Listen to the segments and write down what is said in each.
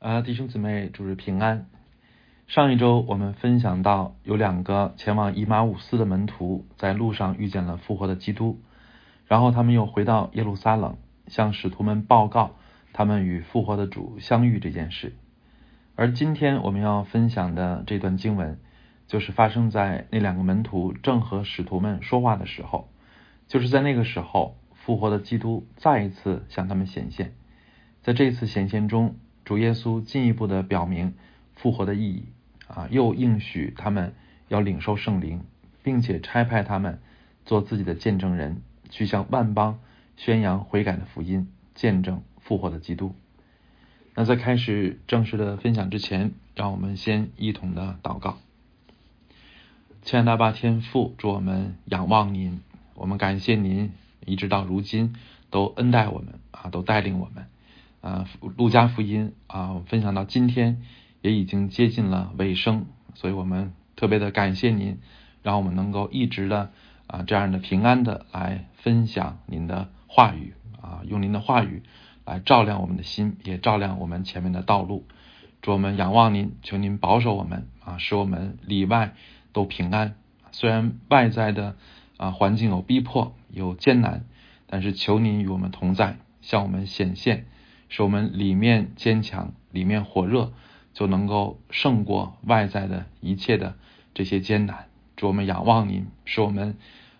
啊，弟兄姊妹，主日平安。上一周我们分享到，有两个前往以马五斯的门徒在路上遇见了复活的基督，然后他们又回到耶路撒冷，向使徒们报告他们与复活的主相遇这件事。而今天我们要分享的这段经文，就是发生在那两个门徒正和使徒们说话的时候，就是在那个时候，复活的基督再一次向他们显现。在这次显现中，主耶稣进一步的表明复活的意义啊，又应许他们要领受圣灵，并且差派他们做自己的见证人，去向万邦宣扬悔改的福音，见证复活的基督。那在开始正式的分享之前，让我们先一同的祷告。亲爱的爸天父，祝我们仰望您，我们感谢您一直到如今都恩待我们啊，都带领我们。啊，路加福音啊，分享到今天也已经接近了尾声，所以我们特别的感谢您，让我们能够一直的啊这样的平安的来分享您的话语啊，用您的话语来照亮我们的心，也照亮我们前面的道路。祝我们仰望您，求您保守我们啊，使我们里外都平安。虽然外在的啊环境有逼迫有艰难，但是求您与我们同在，向我们显现。使我们里面坚强，里面火热，就能够胜过外在的一切的这些艰难。祝我们仰望您，使我们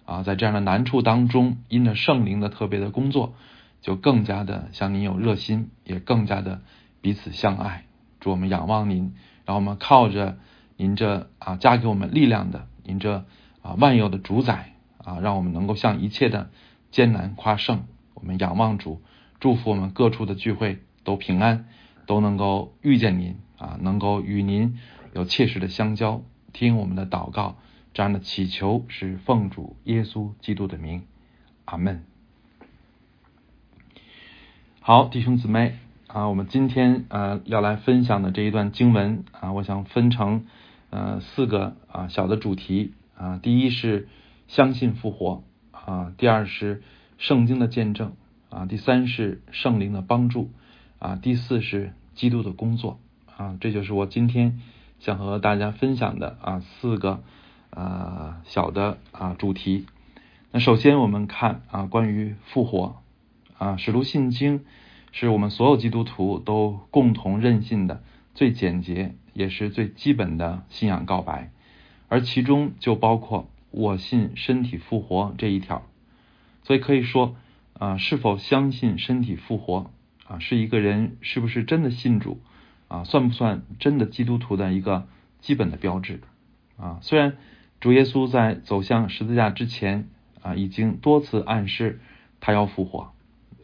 啊在这样的难处当中，因着圣灵的特别的工作，就更加的向您有热心，也更加的彼此相爱。祝我们仰望您，让我们靠着您这啊加给我们力量的您这啊万有的主宰啊，让我们能够向一切的艰难夸胜。我们仰望主。祝福我们各处的聚会都平安，都能够遇见您啊，能够与您有切实的相交，听我们的祷告，这样的祈求是奉主耶稣基督的名，阿门。好，弟兄姊妹啊，我们今天呃要来分享的这一段经文啊，我想分成呃四个啊小的主题啊，第一是相信复活啊，第二是圣经的见证。啊，第三是圣灵的帮助，啊，第四是基督的工作，啊，这就是我今天想和大家分享的啊四个啊小的啊主题。那首先我们看啊关于复活，啊使徒信经是我们所有基督徒都共同认信的最简洁也是最基本的信仰告白，而其中就包括我信身体复活这一条，所以可以说。啊，是否相信身体复活啊，是一个人是不是真的信主啊，算不算真的基督徒的一个基本的标志啊？虽然主耶稣在走向十字架之前啊，已经多次暗示他要复活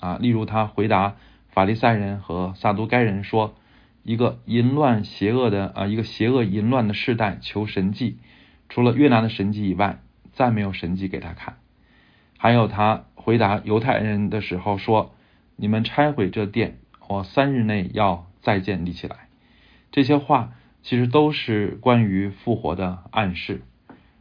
啊，例如他回答法利赛人和撒都该人说：“一个淫乱邪恶的啊，一个邪恶淫乱的世代求神迹，除了越南的神迹以外，再没有神迹给他看。”还有他。回答犹太人的时候说：“你们拆毁这殿，我三日内要再建立起来。”这些话其实都是关于复活的暗示。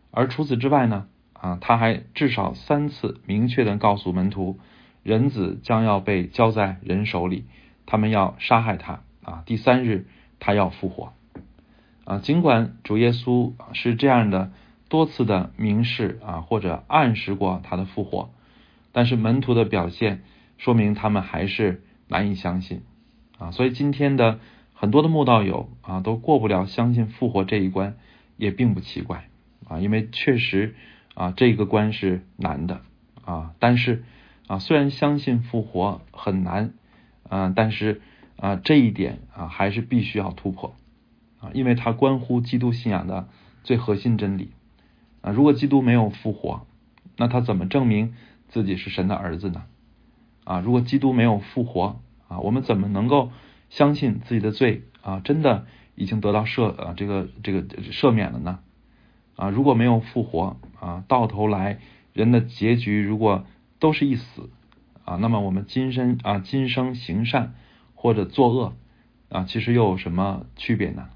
而除此之外呢，啊，他还至少三次明确的告诉门徒，人子将要被交在人手里，他们要杀害他。啊，第三日他要复活。啊，尽管主耶稣是这样的多次的明示啊，或者暗示过他的复活。但是门徒的表现说明他们还是难以相信。啊，所以今天的很多的慕道友啊都过不了相信复活这一关，也并不奇怪。啊，因为确实啊这个关是难的。啊，但是啊虽然相信复活很难啊，但是啊这一点啊还是必须要突破。啊，因为它关乎基督信仰的最核心真理。啊，如果基督没有复活，那他怎么证明？自己是神的儿子呢？啊，如果基督没有复活啊，我们怎么能够相信自己的罪啊真的已经得到赦啊这个这个赦免了呢？啊，如果没有复活啊，到头来人的结局如果都是一死啊，那么我们今生啊今生行善或者作恶啊，其实又有什么区别呢？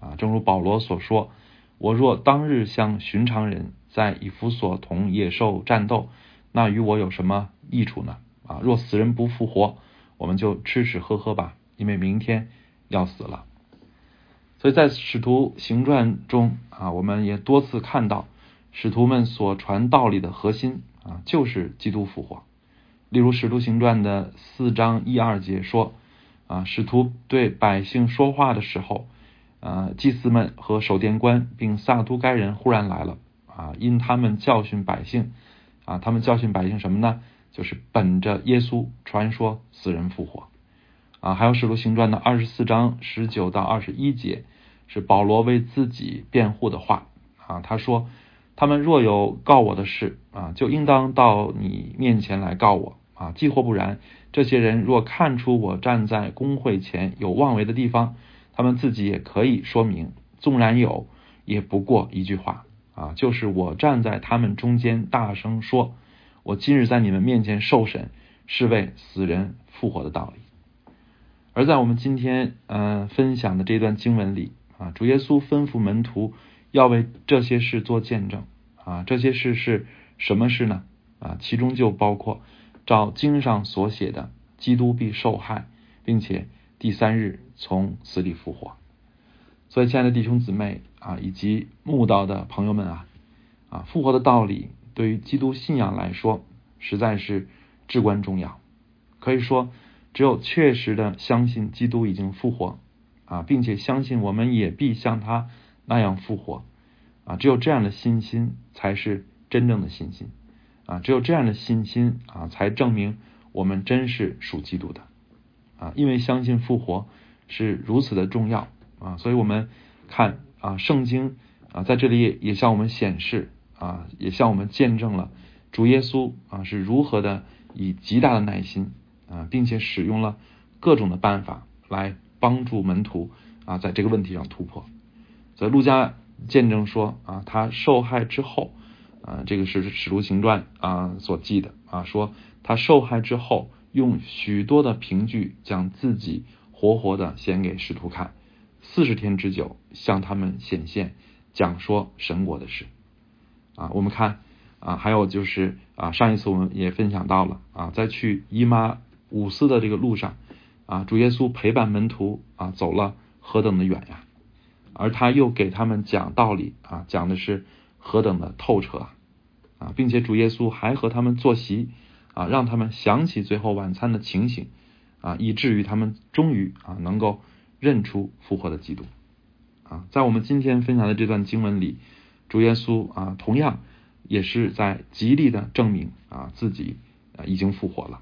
啊，正如保罗所说：“我若当日像寻常人，在以弗所同野兽战斗。”那与我有什么益处呢？啊，若死人不复活，我们就吃吃喝喝吧，因为明天要死了。所以在使徒行传中啊，我们也多次看到使徒们所传道理的核心啊，就是基督复活。例如使徒行传的四章一二节说啊，使徒对百姓说话的时候，呃，祭司们和守殿官并撒都该人忽然来了啊，因他们教训百姓啊，他们教训百姓什么呢？就是本着耶稣传说死人复活啊。还有使徒行传的二十四章十九到二十一节。是保罗为自己辩护的话啊，他说：“他们若有告我的事啊，就应当到你面前来告我啊。既或不然，这些人若看出我站在公会前有妄为的地方，他们自己也可以说明。纵然有，也不过一句话啊，就是我站在他们中间大声说：我今日在你们面前受审，是为死人复活的道理。而在我们今天嗯分享的这段经文里。”啊，主耶稣吩咐门徒要为这些事做见证啊，这些事是什么事呢？啊，其中就包括照经上所写的，基督必受害，并且第三日从死里复活。所以，亲爱的弟兄姊妹啊，以及慕道的朋友们啊，啊，复活的道理对于基督信仰来说实在是至关重要。可以说，只有确实的相信基督已经复活。啊，并且相信我们也必像他那样复活啊！只有这样的信心才是真正的信心啊！只有这样的信心啊，才证明我们真是属基督的啊！因为相信复活是如此的重要啊，所以我们看啊，圣经啊，在这里也向我们显示啊，也向我们见证了主耶稣啊是如何的以极大的耐心啊，并且使用了各种的办法来。帮助门徒啊，在这个问题上突破。所以陆家见证说啊，他受害之后啊，这个是使徒行传啊所记的啊，说他受害之后，用许多的凭据将自己活活的显给使徒看，四十天之久向他们显现，讲说神国的事啊。我们看啊，还有就是啊，上一次我们也分享到了啊，在去姨妈五斯的这个路上。啊，主耶稣陪伴门徒啊，走了何等的远呀！而他又给他们讲道理啊，讲的是何等的透彻啊，并且主耶稣还和他们坐席啊，让他们想起最后晚餐的情形啊，以至于他们终于啊能够认出复活的基督啊。在我们今天分享的这段经文里，主耶稣啊，同样也是在极力的证明啊自己啊已经复活了，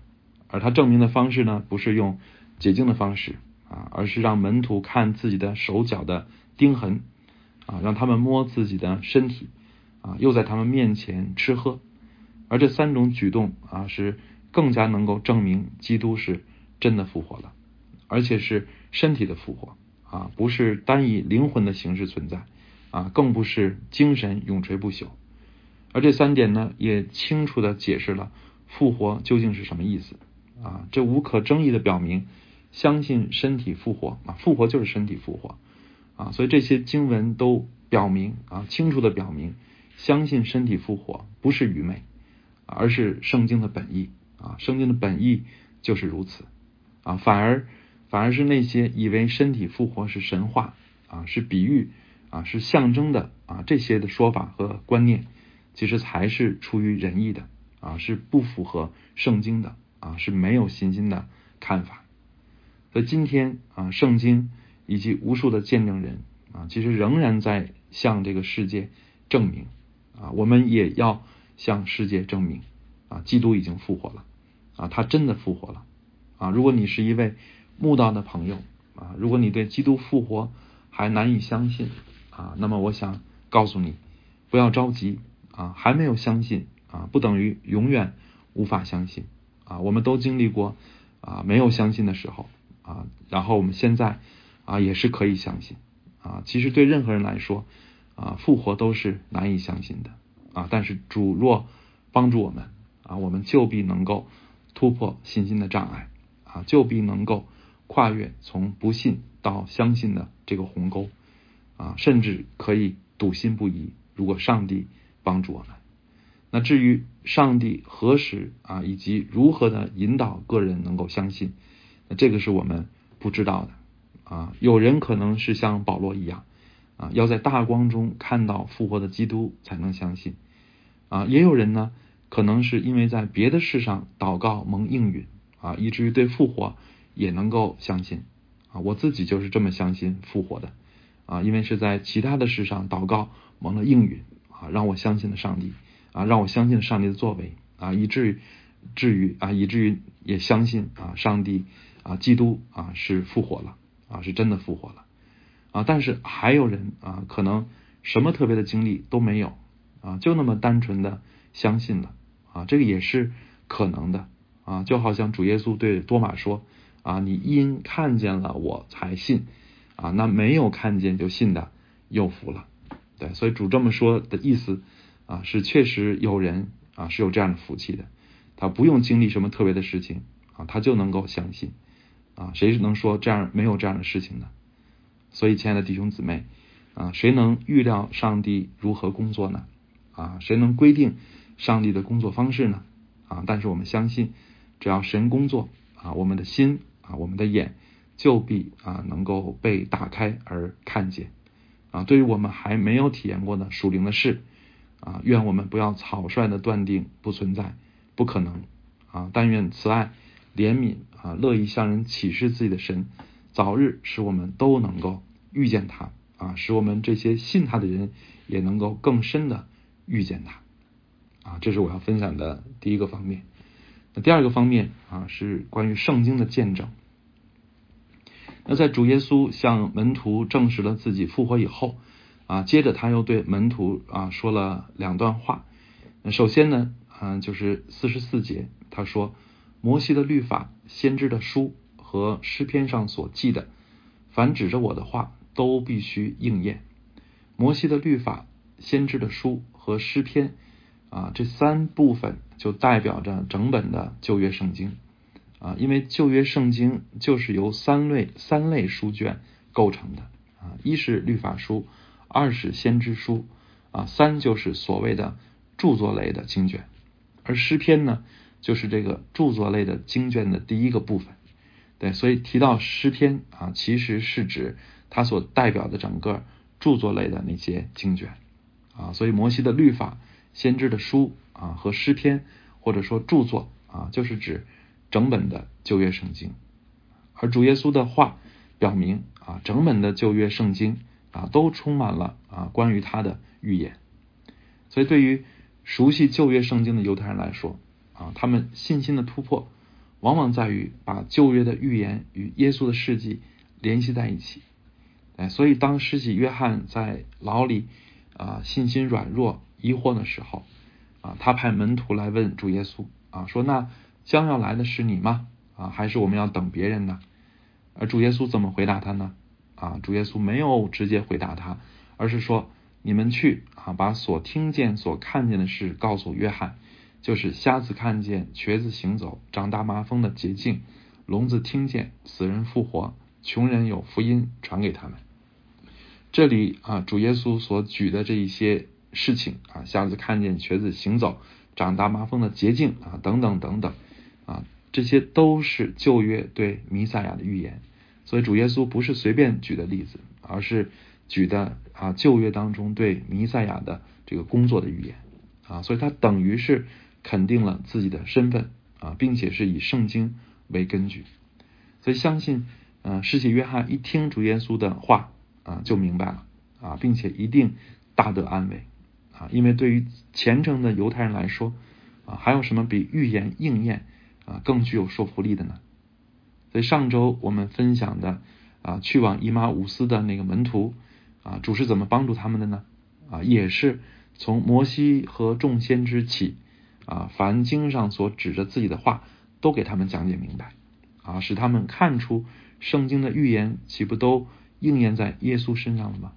而他证明的方式呢，不是用。解经的方式啊，而是让门徒看自己的手脚的钉痕啊，让他们摸自己的身体啊，又在他们面前吃喝，而这三种举动啊，是更加能够证明基督是真的复活了，而且是身体的复活啊，不是单以灵魂的形式存在啊，更不是精神永垂不朽。而这三点呢，也清楚的解释了复活究竟是什么意思啊，这无可争议的表明。相信身体复活啊，复活就是身体复活啊，所以这些经文都表明啊，清楚的表明，相信身体复活不是愚昧，而是圣经的本意啊，圣经的本意就是如此啊，反而反而是那些以为身体复活是神话啊，是比喻啊，是象征的啊，这些的说法和观念，其实才是出于仁义的啊，是不符合圣经的啊，是没有信心的看法。所以今天啊，圣经以及无数的见证人啊，其实仍然在向这个世界证明啊，我们也要向世界证明啊，基督已经复活了啊，他真的复活了啊。如果你是一位慕道的朋友啊，如果你对基督复活还难以相信啊，那么我想告诉你，不要着急啊，还没有相信啊，不等于永远无法相信啊。我们都经历过啊，没有相信的时候。啊，然后我们现在啊也是可以相信啊，其实对任何人来说啊，复活都是难以相信的啊，但是主若帮助我们啊，我们就必能够突破信心的障碍啊，就必能够跨越从不信到相信的这个鸿沟啊，甚至可以笃信不疑。如果上帝帮助我们，那至于上帝何时啊，以及如何的引导个人能够相信。那这个是我们不知道的啊，有人可能是像保罗一样啊，要在大光中看到复活的基督才能相信啊，也有人呢，可能是因为在别的事上祷告蒙应允啊，以至于对复活也能够相信啊。我自己就是这么相信复活的啊，因为是在其他的事上祷告蒙了应允啊，让我相信了上帝啊，让我相信了上帝的作为啊，以至于至于啊，以至于也相信啊，上帝啊，基督啊是复活了。啊，是真的复活了啊！但是还有人啊，可能什么特别的经历都没有啊，就那么单纯的相信了啊，这个也是可能的啊。就好像主耶稣对多马说啊：“你因看见了我才信啊，那没有看见就信的有福了。”对，所以主这么说的意思啊，是确实有人啊是有这样的福气的，他不用经历什么特别的事情啊，他就能够相信。啊，谁能说这样没有这样的事情呢？所以，亲爱的弟兄姊妹，啊，谁能预料上帝如何工作呢？啊，谁能规定上帝的工作方式呢？啊，但是我们相信，只要神工作，啊，我们的心啊，我们的眼就必啊能够被打开而看见。啊，对于我们还没有体验过的属灵的事，啊，愿我们不要草率的断定不存在、不可能。啊，但愿慈爱。怜悯啊，乐意向人启示自己的神，早日使我们都能够遇见他啊，使我们这些信他的人也能够更深的遇见他啊，这是我要分享的第一个方面。那第二个方面啊，是关于圣经的见证。那在主耶稣向门徒证实了自己复活以后啊，接着他又对门徒啊说了两段话。首先呢，啊，就是四十四节，他说。摩西的律法、先知的书和诗篇上所记的，凡指着我的话，都必须应验。摩西的律法、先知的书和诗篇啊，这三部分就代表着整本的旧约圣经啊，因为旧约圣经就是由三类三类书卷构成的啊，一是律法书，二是先知书啊，三就是所谓的著作类的经卷，而诗篇呢？就是这个著作类的经卷的第一个部分，对，所以提到诗篇啊，其实是指它所代表的整个著作类的那些经卷啊，所以摩西的律法、先知的书啊和诗篇或者说著作啊，就是指整本的旧约圣经，而主耶稣的话表明啊，整本的旧约圣经啊都充满了啊关于他的预言，所以对于熟悉旧约圣经的犹太人来说。啊，他们信心的突破，往往在于把旧约的预言与耶稣的事迹联系在一起。哎，所以当施洗约翰在牢里啊，信心软弱、疑惑的时候，啊，他派门徒来问主耶稣啊，说：“那将要来的是你吗？啊，还是我们要等别人呢？”而主耶稣怎么回答他呢？啊，主耶稣没有直接回答他，而是说：“你们去啊，把所听见、所看见的事告诉约翰。”就是瞎子看见，瘸子行走，长大麻风的捷径，聋子听见，死人复活，穷人有福音传给他们。这里啊，主耶稣所举的这一些事情啊，瞎子看见，瘸子行走，长大麻风的捷径啊，等等等等啊，这些都是旧约对弥赛亚的预言。所以主耶稣不是随便举的例子，而是举的啊旧约当中对弥赛亚的这个工作的预言啊，所以他等于是。肯定了自己的身份啊，并且是以圣经为根据，所以相信，呃，世袭约翰一听主耶稣的话啊，就明白了啊，并且一定大得安慰啊，因为对于虔诚的犹太人来说啊，还有什么比预言应验啊更具有说服力的呢？所以上周我们分享的啊，去往伊马乌斯的那个门徒啊，主是怎么帮助他们的呢？啊，也是从摩西和众先知起。啊，凡经上所指着自己的话，都给他们讲解明白，啊，使他们看出圣经的预言岂不都应验在耶稣身上了吗？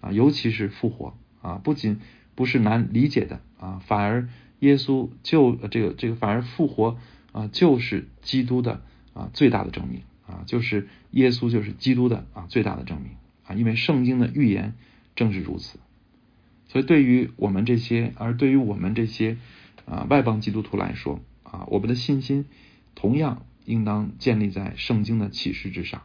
啊，尤其是复活啊，不仅不是难理解的啊，反而耶稣就这个这个反而复活啊，就是基督的啊最大的证明啊，就是耶稣就是基督的啊最大的证明啊，因为圣经的预言正是如此，所以对于我们这些，而对于我们这些。啊，外邦基督徒来说啊，我们的信心同样应当建立在圣经的启示之上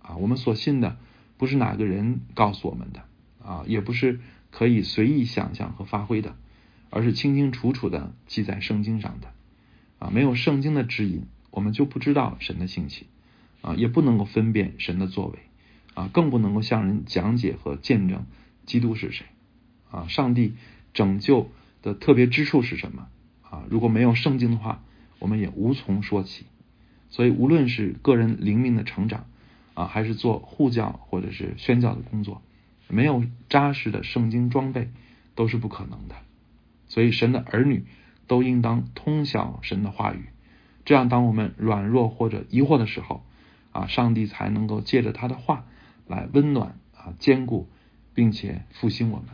啊，我们所信的不是哪个人告诉我们的啊，也不是可以随意想象和发挥的，而是清清楚楚的记在圣经上的啊。没有圣经的指引，我们就不知道神的性情啊，也不能够分辨神的作为啊，更不能够向人讲解和见证基督是谁啊。上帝拯救的特别之处是什么啊？如果没有圣经的话，我们也无从说起。所以，无论是个人灵命的成长啊，还是做护教或者是宣教的工作，没有扎实的圣经装备都是不可能的。所以，神的儿女都应当通晓神的话语，这样当我们软弱或者疑惑的时候啊，上帝才能够借着他的话来温暖啊、坚固，并且复兴我们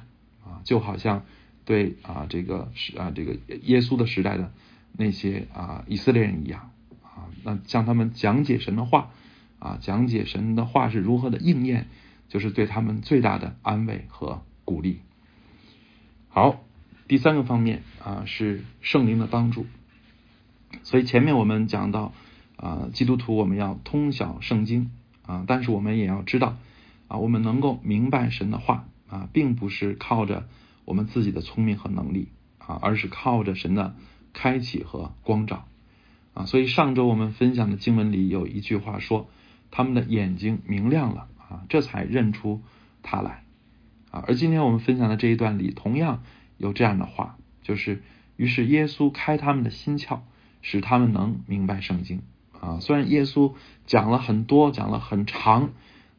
啊，就好像对啊这个是啊这个耶稣的时代的那些啊以色列人一样。啊那向他们讲解神的话啊，讲解神的话是如何的应验，就是对他们最大的安慰和鼓励。好，第三个方面啊是圣灵的帮助。所以前面我们讲到啊，基督徒我们要通晓圣经啊，但是我们也要知道啊，我们能够明白神的话啊，并不是靠着我们自己的聪明和能力啊，而是靠着神的开启和光照。啊，所以上周我们分享的经文里有一句话说，他们的眼睛明亮了啊，这才认出他来啊。而今天我们分享的这一段里同样有这样的话，就是于是耶稣开他们的心窍，使他们能明白圣经啊。虽然耶稣讲了很多，讲了很长，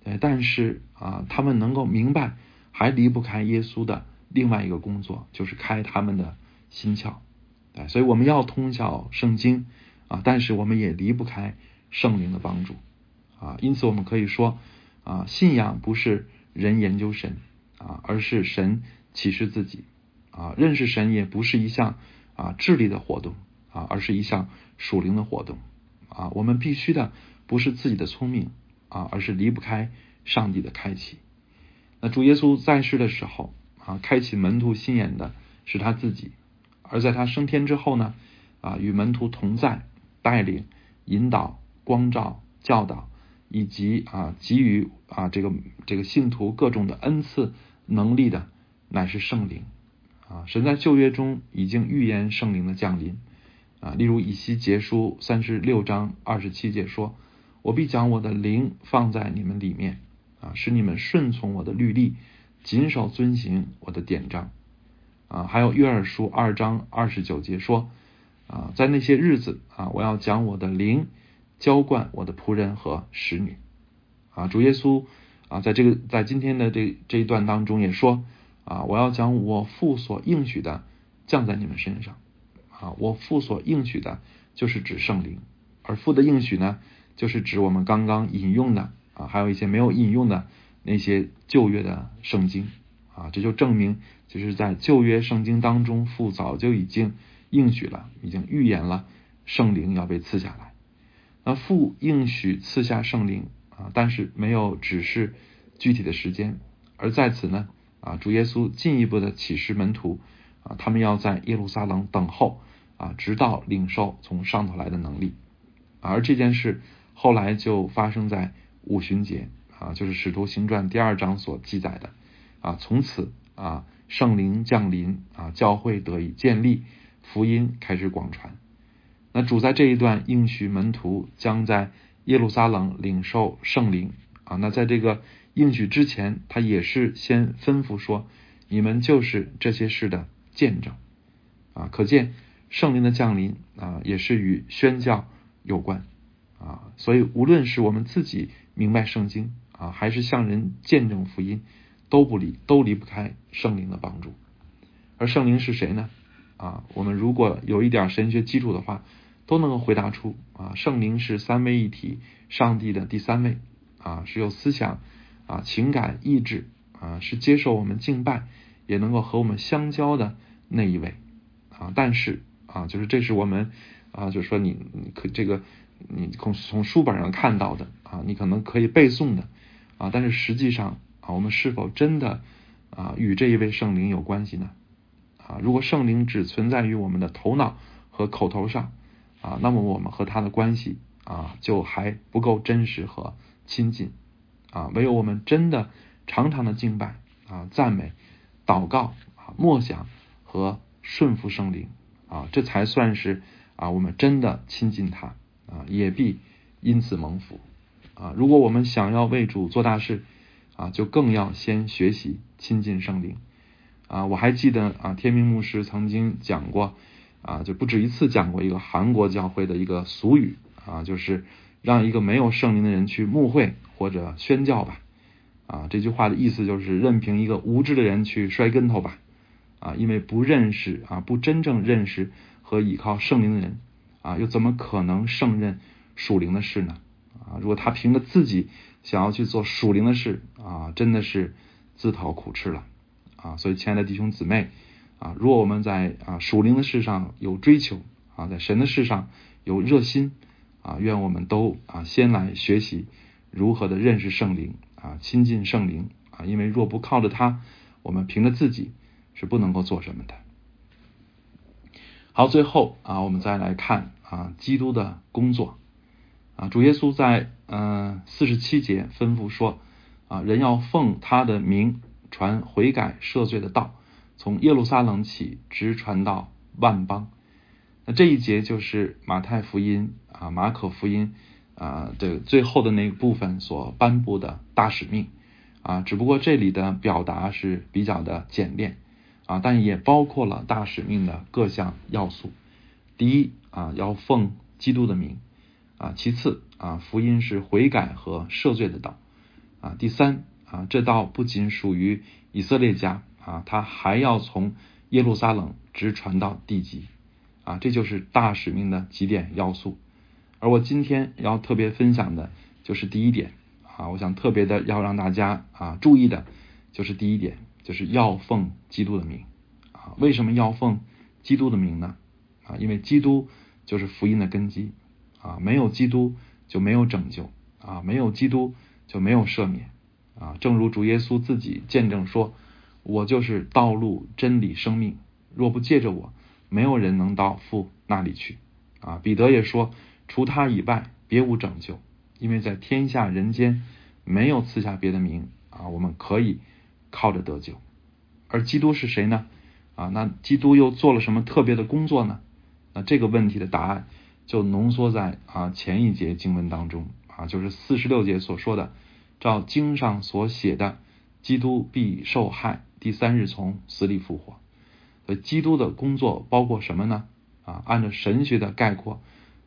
对，但是啊，他们能够明白，还离不开耶稣的另外一个工作，就是开他们的心窍。对，所以我们要通晓圣经。啊，但是我们也离不开圣灵的帮助啊，因此我们可以说啊，信仰不是人研究神啊，而是神启示自己啊，认识神也不是一项啊智力的活动啊，而是一项属灵的活动啊。我们必须的不是自己的聪明啊，而是离不开上帝的开启。那主耶稣在世的时候啊，开启门徒心眼的是他自己，而在他升天之后呢啊，与门徒同在。带领、引导、光照、教导，以及啊给予啊这个这个信徒各种的恩赐能力的，乃是圣灵啊。神在旧约中已经预言圣灵的降临啊，例如以西结书三十六章二十七节说：“我必将我的灵放在你们里面啊，使你们顺从我的律例，谨守遵行我的典章啊。”还有约珥书二章二十九节说。啊，在那些日子啊，我要将我的灵浇灌我的仆人和使女啊。主耶稣啊，在这个在今天的这这一段当中也说啊，我要将我父所应许的降在你们身上啊。我父所应许的，就是指圣灵；而父的应许呢，就是指我们刚刚引用的啊，还有一些没有引用的那些旧约的圣经啊。这就证明，就是在旧约圣经当中，父早就已经。应许了，已经预言了圣灵要被赐下来。那父应许赐下圣灵啊，但是没有指示具体的时间。而在此呢啊，主耶稣进一步的启示门徒啊，他们要在耶路撒冷等候啊，直到领受从上头来的能力。而这件事后来就发生在五旬节啊，就是使徒行传第二章所记载的啊。从此啊，圣灵降临啊，教会得以建立。福音开始广传。那主在这一段应许门徒将在耶路撒冷领受圣灵啊。那在这个应许之前，他也是先吩咐说：“你们就是这些事的见证啊。”可见圣灵的降临啊，也是与宣教有关啊。所以无论是我们自己明白圣经啊，还是向人见证福音，都不离都离不开圣灵的帮助。而圣灵是谁呢？啊，我们如果有一点神学基础的话，都能够回答出啊，圣灵是三位一体，上帝的第三位啊，是有思想啊、情感、意志啊，是接受我们敬拜，也能够和我们相交的那一位啊。但是啊，就是这是我们啊，就是说你你可这个你从从书本上看到的啊，你可能可以背诵的啊，但是实际上啊，我们是否真的啊与这一位圣灵有关系呢？啊，如果圣灵只存在于我们的头脑和口头上啊，那么我们和他的关系啊就还不够真实和亲近啊，唯有我们真的常常的敬拜啊、赞美、祷告啊、默想和顺服圣灵啊，这才算是啊我们真的亲近他啊，也必因此蒙福啊。如果我们想要为主做大事啊，就更要先学习亲近圣灵啊。我还记得啊，天明牧师曾经讲过啊，就不止一次讲过一个韩国教会的一个俗语啊，就是让一个没有圣灵的人去牧会或者宣教吧。啊，这句话的意思就是任凭一个无知的人去摔跟头吧。啊，因为不认识啊，不真正认识和依靠圣灵的人啊，又怎么可能胜任属灵的事呢？啊，如果他凭着自己想要去做属灵的事啊，真的是自讨苦吃了啊。所以，亲爱的弟兄姊妹啊，如果我们在啊属灵的事上有追求啊，在神的事上有热心啊，愿我们都啊先来学习如何的认识圣灵啊，亲近圣灵啊，因为若不靠着他，我们凭着自己。是不能够做什么的。好，最后啊，我们再来看啊，基督的工作啊，主耶稣在嗯四十七节吩咐说啊，人要奉他的名传悔改赦罪的道，从耶路撒冷起，直传到万邦。那这一节就是马太福音啊、马可福音啊的最后的那个部分所颁布的大使命啊，只不过这里的表达是比较的简练。啊，但也包括了大使命的各项要素。第一啊，要奉基督的名啊；其次啊，福音是悔改和赦罪的道啊；第三啊，这道不仅属于以色列家啊，他还要从耶路撒冷直传到地极啊。这就是大使命的几点要素。而我今天要特别分享的就是第一点啊，我想特别的要让大家啊注意的就是第一点。就是要奉基督的名啊！为什么要奉基督的名呢？啊，因为基督就是福音的根基啊！没有基督就没有拯救啊！没有基督就没有赦免啊！正如主耶稣自己见证说：“我就是道路、真理、生命，若不借着我，没有人能到父那里去。”啊！彼得也说：“除他以外，别无拯救，因为在天下人间没有赐下别的名啊！我们可以。”靠着得救，而基督是谁呢？啊，那基督又做了什么特别的工作呢？那这个问题的答案就浓缩在啊前一节经文当中啊，就是四十六节所说的，照经上所写的，基督必受害，第三日从死里复活。所以基督的工作包括什么呢？啊，按照神学的概括，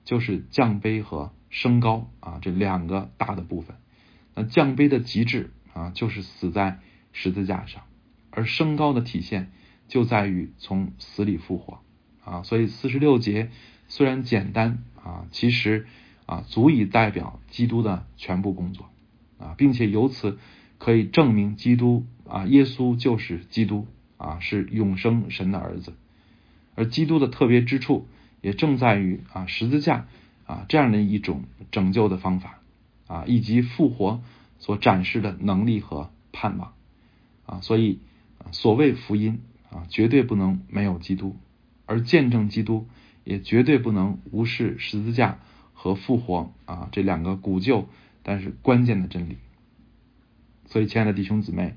就是降卑和升高啊这两个大的部分。那降卑的极致啊，就是死在。十字架上，而升高的体现就在于从死里复活啊！所以四十六节虽然简单啊，其实啊足以代表基督的全部工作啊，并且由此可以证明基督啊，耶稣就是基督啊，是永生神的儿子。而基督的特别之处也正在于啊十字架啊这样的一种拯救的方法啊，以及复活所展示的能力和盼望。啊，所以所谓福音啊，绝对不能没有基督，而见证基督也绝对不能无视十字架和复活啊这两个古旧但是关键的真理。所以，亲爱的弟兄姊妹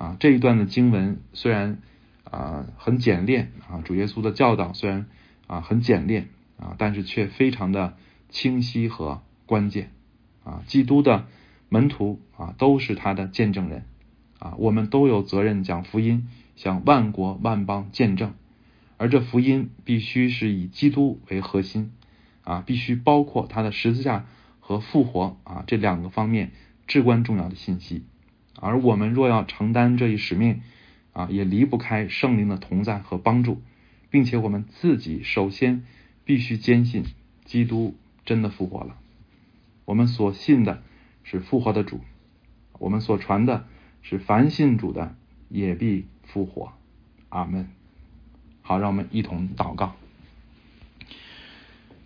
啊，这一段的经文虽然啊很简练啊，主耶稣的教导虽然啊很简练啊，但是却非常的清晰和关键啊。基督的门徒啊都是他的见证人。啊，我们都有责任讲福音，向万国万邦见证，而这福音必须是以基督为核心，啊，必须包括他的十字架和复活啊这两个方面至关重要的信息。而我们若要承担这一使命，啊，也离不开圣灵的同在和帮助，并且我们自己首先必须坚信基督真的复活了。我们所信的是复活的主，我们所传的。是凡信主的也必复活，阿门。好，让我们一同祷告。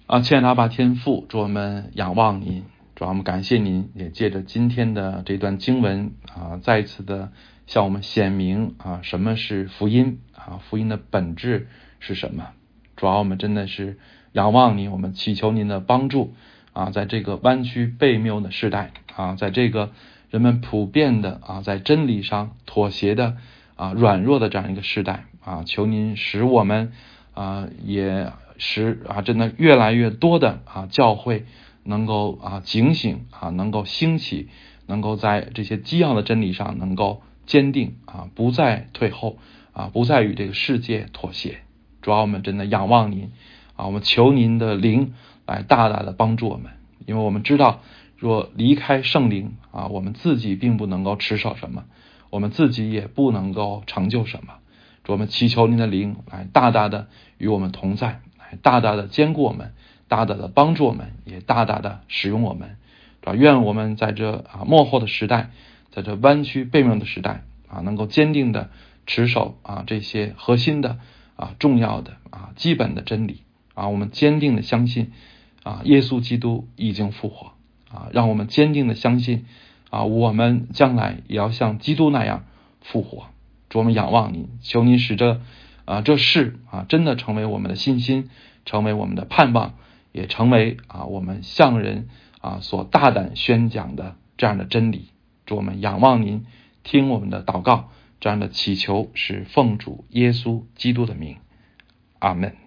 啊，亲爱的阿爸天父，主我们仰望您，主要我们感谢您，也借着今天的这段经文啊，再一次的向我们显明啊，什么是福音啊，福音的本质是什么？主要我们真的是仰望您，我们祈求您的帮助啊，在这个弯曲背谬的时代啊，在这个。人们普遍的啊在真理上妥协的啊软弱的这样一个时代啊，求您使我们啊也使啊真的越来越多的啊教会能够啊警醒啊能够兴起，能够在这些基要的真理上能够坚定啊不再退后啊不再与这个世界妥协。主要我们真的仰望您啊，我们求您的灵来大大的帮助我们，因为我们知道。若离开圣灵啊，我们自己并不能够持守什么，我们自己也不能够成就什么。我们祈求您的灵来大大的与我们同在，来大大的兼顾我们，大大的帮助我们，也大大的使用我们。啊，愿我们在这啊幕后的时代，在这弯曲背面的时代啊，能够坚定的持守啊这些核心的啊重要的啊基本的真理啊，我们坚定的相信啊耶稣基督已经复活。啊，让我们坚定的相信，啊，我们将来也要像基督那样复活。主，我们仰望您，求您使这啊这事啊真的成为我们的信心，成为我们的盼望，也成为啊我们向人啊所大胆宣讲的这样的真理。祝，我们仰望您，听我们的祷告，这样的祈求是奉主耶稣基督的名，阿门。